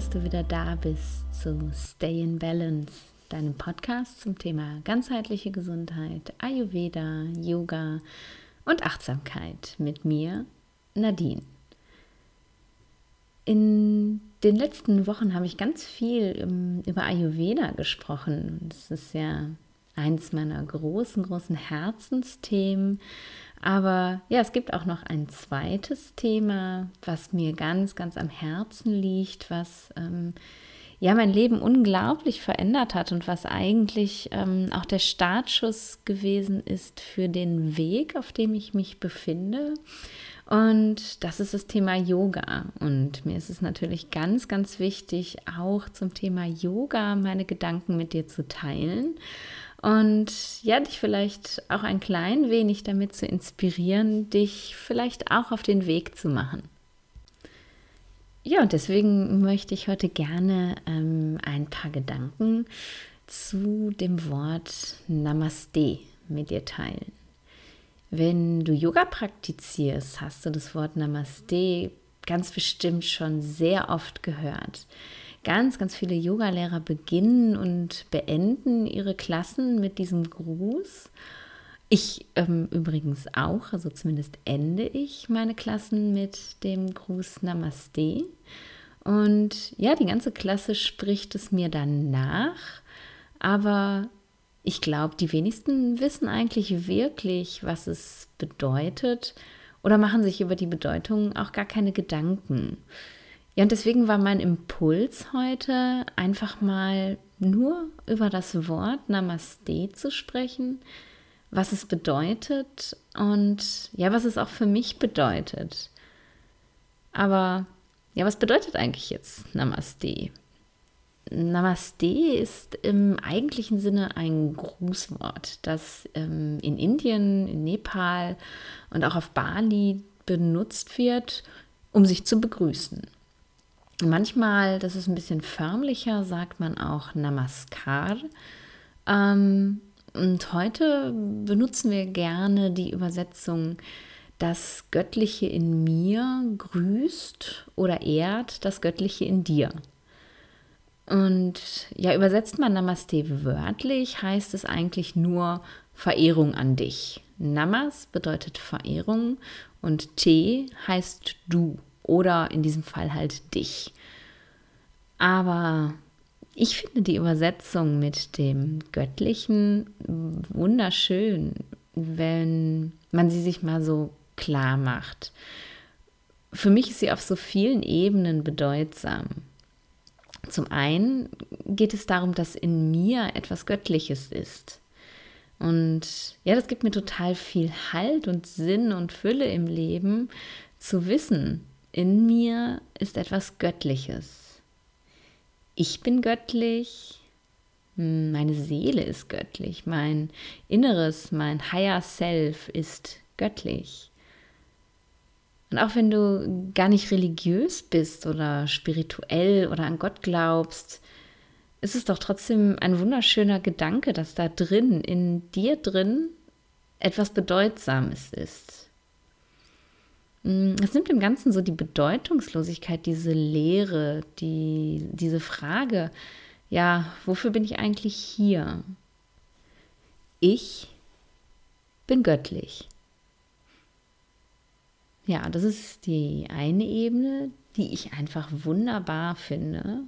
Dass du wieder da bist zu Stay in Balance, deinem Podcast zum Thema ganzheitliche Gesundheit, Ayurveda, Yoga und Achtsamkeit mit mir, Nadine. In den letzten Wochen habe ich ganz viel ähm, über Ayurveda gesprochen. Das ist ja eins meiner großen, großen Herzensthemen. Aber ja, es gibt auch noch ein zweites Thema, was mir ganz, ganz am Herzen liegt, was ähm, ja mein Leben unglaublich verändert hat und was eigentlich ähm, auch der Startschuss gewesen ist für den Weg, auf dem ich mich befinde. Und das ist das Thema Yoga. Und mir ist es natürlich ganz, ganz wichtig, auch zum Thema Yoga meine Gedanken mit dir zu teilen und ja, dich vielleicht auch ein klein wenig damit zu inspirieren, dich vielleicht auch auf den Weg zu machen. Ja, und deswegen möchte ich heute gerne ähm, ein paar Gedanken zu dem Wort Namaste mit dir teilen. Wenn du Yoga praktizierst, hast du das Wort Namaste ganz bestimmt schon sehr oft gehört. Ganz, ganz viele Yogalehrer beginnen und beenden ihre Klassen mit diesem Gruß. Ich ähm, übrigens auch, also zumindest ende ich meine Klassen mit dem Gruß Namaste. Und ja, die ganze Klasse spricht es mir dann nach, aber ich glaube, die wenigsten wissen eigentlich wirklich, was es bedeutet oder machen sich über die Bedeutung auch gar keine Gedanken. Ja, und deswegen war mein Impuls heute einfach mal nur über das Wort Namaste zu sprechen, was es bedeutet und ja, was es auch für mich bedeutet. Aber ja, was bedeutet eigentlich jetzt Namaste? Namaste ist im eigentlichen Sinne ein Grußwort, das ähm, in Indien, in Nepal und auch auf Bali benutzt wird, um sich zu begrüßen. Manchmal, das ist ein bisschen förmlicher, sagt man auch Namaskar. Ähm, und heute benutzen wir gerne die Übersetzung, das Göttliche in mir grüßt oder ehrt das Göttliche in dir. Und ja, übersetzt man Namaste wörtlich, heißt es eigentlich nur Verehrung an dich. Namas bedeutet Verehrung und Te heißt du oder in diesem Fall halt dich. Aber ich finde die Übersetzung mit dem Göttlichen wunderschön, wenn man sie sich mal so klar macht. Für mich ist sie auf so vielen Ebenen bedeutsam. Zum einen geht es darum, dass in mir etwas Göttliches ist. Und ja, das gibt mir total viel Halt und Sinn und Fülle im Leben zu wissen, in mir ist etwas Göttliches. Ich bin göttlich, meine Seele ist göttlich, mein Inneres, mein Higher Self ist göttlich. Und auch wenn du gar nicht religiös bist oder spirituell oder an Gott glaubst, ist es doch trotzdem ein wunderschöner Gedanke, dass da drin, in dir drin, etwas Bedeutsames ist. Mm, es nimmt dem Ganzen so die Bedeutungslosigkeit, diese Leere, die, diese Frage, ja, wofür bin ich eigentlich hier? Ich bin göttlich. Ja, das ist die eine Ebene, die ich einfach wunderbar finde.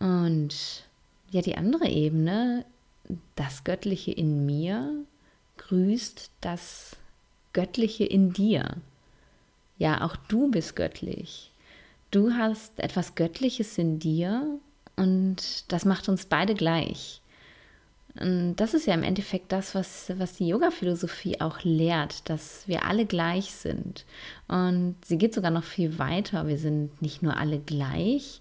Und ja, die andere Ebene, das Göttliche in mir, grüßt das Göttliche in dir. Ja, auch du bist göttlich. Du hast etwas Göttliches in dir und das macht uns beide gleich. Und das ist ja im Endeffekt das, was, was die Yoga-Philosophie auch lehrt, dass wir alle gleich sind. Und sie geht sogar noch viel weiter. Wir sind nicht nur alle gleich,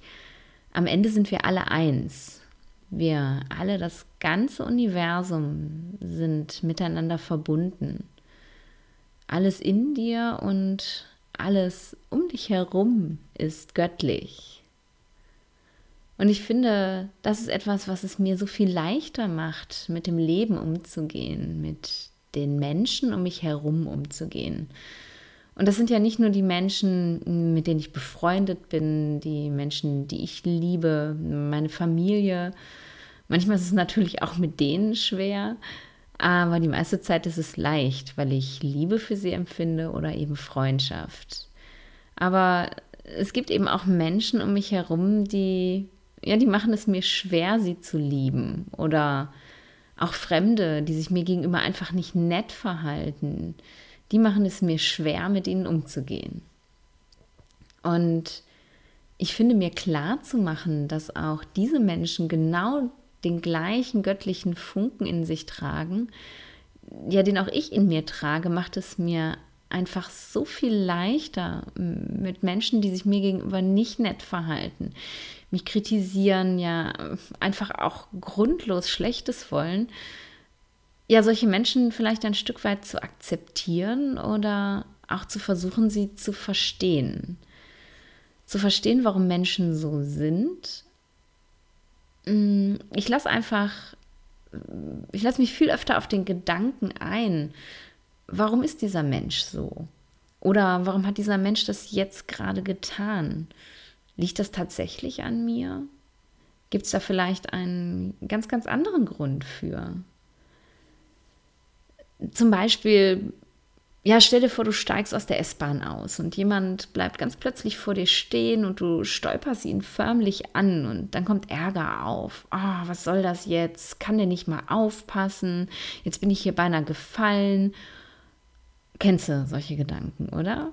am Ende sind wir alle eins. Wir alle, das ganze Universum, sind miteinander verbunden alles in dir und alles um dich herum ist göttlich. Und ich finde, das ist etwas, was es mir so viel leichter macht, mit dem Leben umzugehen, mit den Menschen um mich herum umzugehen. Und das sind ja nicht nur die Menschen, mit denen ich befreundet bin, die Menschen, die ich liebe, meine Familie. Manchmal ist es natürlich auch mit denen schwer, aber die meiste Zeit ist es leicht, weil ich Liebe für sie empfinde oder eben Freundschaft. Aber es gibt eben auch Menschen um mich herum, die, ja, die machen es mir schwer, sie zu lieben. Oder auch Fremde, die sich mir gegenüber einfach nicht nett verhalten. Die machen es mir schwer, mit ihnen umzugehen. Und ich finde mir klar zu machen, dass auch diese Menschen genau den gleichen göttlichen Funken in sich tragen, ja, den auch ich in mir trage, macht es mir einfach so viel leichter mit Menschen, die sich mir gegenüber nicht nett verhalten, mich kritisieren, ja, einfach auch grundlos Schlechtes wollen, ja, solche Menschen vielleicht ein Stück weit zu akzeptieren oder auch zu versuchen, sie zu verstehen. Zu verstehen, warum Menschen so sind. Mm, ich lasse einfach, ich lasse mich viel öfter auf den Gedanken ein, warum ist dieser Mensch so? Oder warum hat dieser Mensch das jetzt gerade getan? Liegt das tatsächlich an mir? Gibt es da vielleicht einen ganz, ganz anderen Grund für? Zum Beispiel, ja, stell dir vor, du steigst aus der S-Bahn aus und jemand bleibt ganz plötzlich vor dir stehen und du stolperst ihn förmlich an und dann kommt Ärger auf. Ah, oh, was soll das jetzt? Kann der nicht mal aufpassen? Jetzt bin ich hier beinahe gefallen Kennst du solche Gedanken, oder?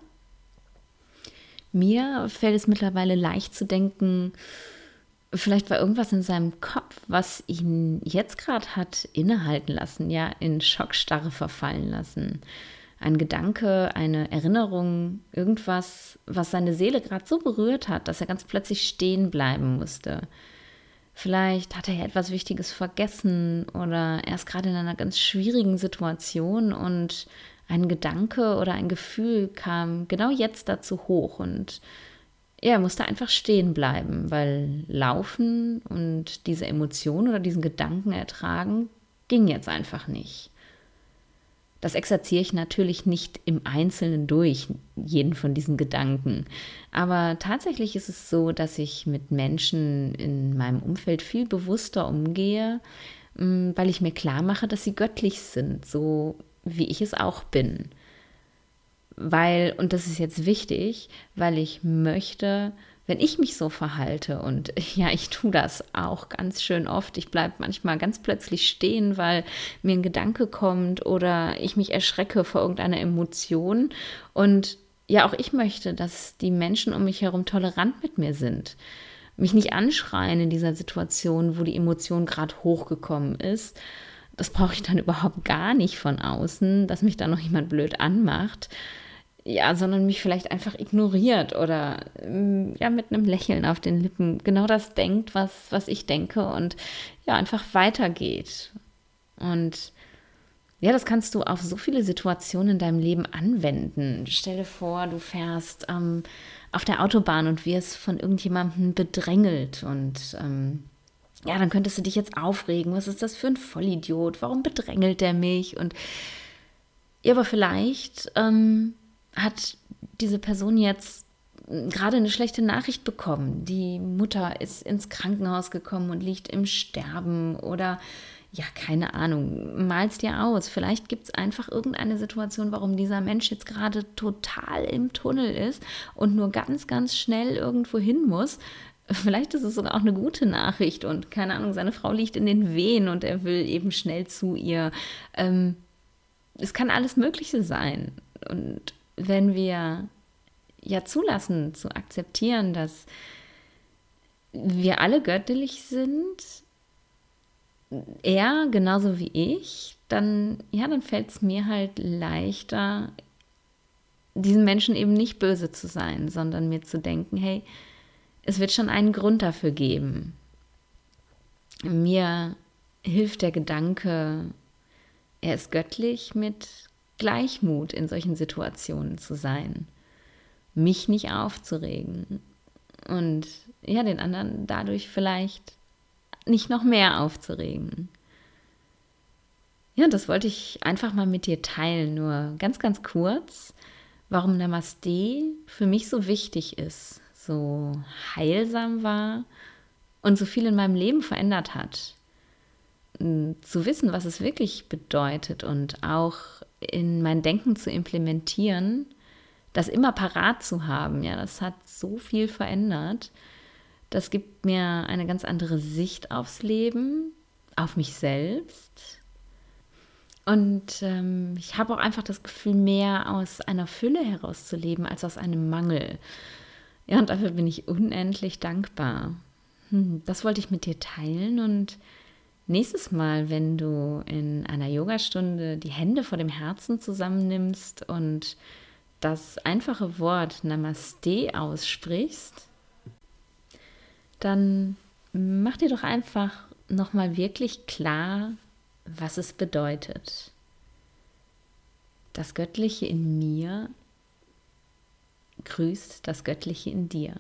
Mir fällt es mittlerweile leicht zu denken, vielleicht war irgendwas in seinem Kopf, was ihn jetzt gerade hat innehalten lassen, ja, in Schockstarre verfallen lassen. Ein Gedanke, eine Erinnerung, irgendwas, was seine Seele gerade so berührt hat, dass er ganz plötzlich stehen bleiben musste. Vielleicht hat er ja etwas Wichtiges vergessen oder er ist gerade in einer ganz schwierigen Situation und ein Gedanke oder ein Gefühl kam genau jetzt dazu hoch und er musste einfach stehen bleiben, weil laufen und diese Emotion oder diesen Gedanken ertragen ging jetzt einfach nicht. Das exerziere ich natürlich nicht im Einzelnen durch, jeden von diesen Gedanken. Aber tatsächlich ist es so, dass ich mit Menschen in meinem Umfeld viel bewusster umgehe, mm, weil ich mir klar mache, dass sie göttlich sind, so wie ich es auch bin. Weil, und das ist jetzt wichtig, weil ich möchte, wenn ich mich so verhalte, und ja, ich tue das auch ganz schön oft, ich bleibe manchmal ganz plötzlich stehen, weil mir ein Gedanke kommt oder ich mich erschrecke vor irgendeiner Emotion. Und ja, auch ich möchte, dass die Menschen um mich herum tolerant mit mir sind. Mich nicht anschreien in dieser Situation, wo die Emotion gerade hochgekommen ist das brauche ich dann überhaupt gar nicht von außen, dass mich da noch jemand blöd anmacht. Ja, sondern mich vielleicht einfach ignoriert oder mm, ja mit einem Lächeln auf den Lippen genau das denkt, was, was ich denke und ja, einfach weitergeht. Und ja, das kannst du auf so viele Situationen in deinem Leben anwenden. Stell dir vor, du fährst ähm, auf der Autobahn und wirst von irgendjemandem bedrängelt und ähm, ja, dann könntest du dich jetzt aufregen. Was ist das für ein Vollidiot? Warum bedrängelt der mich? Und ja, aber vielleicht ähm, hat diese Person jetzt gerade eine schlechte Nachricht bekommen. Die Mutter ist ins Krankenhaus gekommen und liegt im Sterben oder ja, keine Ahnung, mal's dir aus. Vielleicht gibt es einfach irgendeine Situation, warum dieser Mensch jetzt gerade total im Tunnel ist und nur ganz, ganz schnell irgendwo hin muss, Vielleicht ist es sogar auch eine gute Nachricht und keine Ahnung, seine Frau liegt in den Wehen und er will eben schnell zu ihr. Ähm, es kann alles Mögliche sein. Und wenn wir ja zulassen, zu akzeptieren, dass wir alle göttlich sind, er genauso wie ich, dann, ja, dann fällt es mir halt leichter, diesen Menschen eben nicht böse zu sein, sondern mir zu denken, hey, es wird schon einen Grund dafür geben. Mir hilft der Gedanke, er ist göttlich, mit Gleichmut in solchen Situationen zu sein, mich nicht aufzuregen und ja, den anderen dadurch vielleicht nicht noch mehr aufzuregen. Ja, das wollte ich einfach mal mit dir teilen, nur ganz, ganz kurz, warum Namaste für mich so wichtig ist, so heilsam war und so viel in meinem Leben verändert hat. Zu wissen, was es wirklich bedeutet und auch in mein Denken zu implementieren, das immer parat zu haben, ja, das hat so viel verändert. Das gibt mir eine ganz andere Sicht aufs Leben, auf mich selbst. Und ähm, ich habe auch einfach das Gefühl, mehr aus einer Fülle herauszuleben als aus einem Mangel. Ja, und dafür bin ich unendlich dankbar. Hm, das wollte ich mit dir teilen und nächstes Mal, wenn du in einer Yogastunde die Hände vor dem Herzen zusammennimmst und das einfache Wort Namaste aussprichst, dann mach dir doch einfach nochmal wirklich klar, was es bedeutet. Das Göttliche in mir grüßt das Göttliche in dir.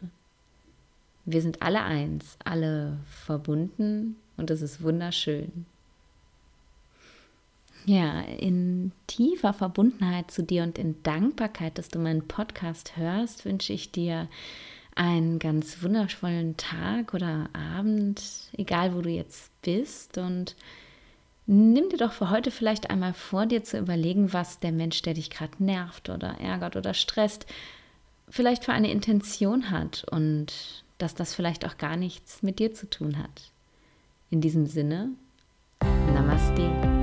Wir sind alle eins, alle verbunden und es ist wunderschön. Ja, in tiefer Verbundenheit zu dir und in Dankbarkeit, dass du meinen Podcast hörst, wünsche ich dir einen ganz wundervollen Tag oder Abend, egal wo du jetzt bist. Und nimm dir doch für heute vielleicht einmal vor, dir zu überlegen, was der Mensch, der dich gerade nervt oder ärgert oder stresst, vielleicht für eine Intention hat und dass das vielleicht auch gar nichts mit dir zu tun hat. In diesem Sinne, Namaste.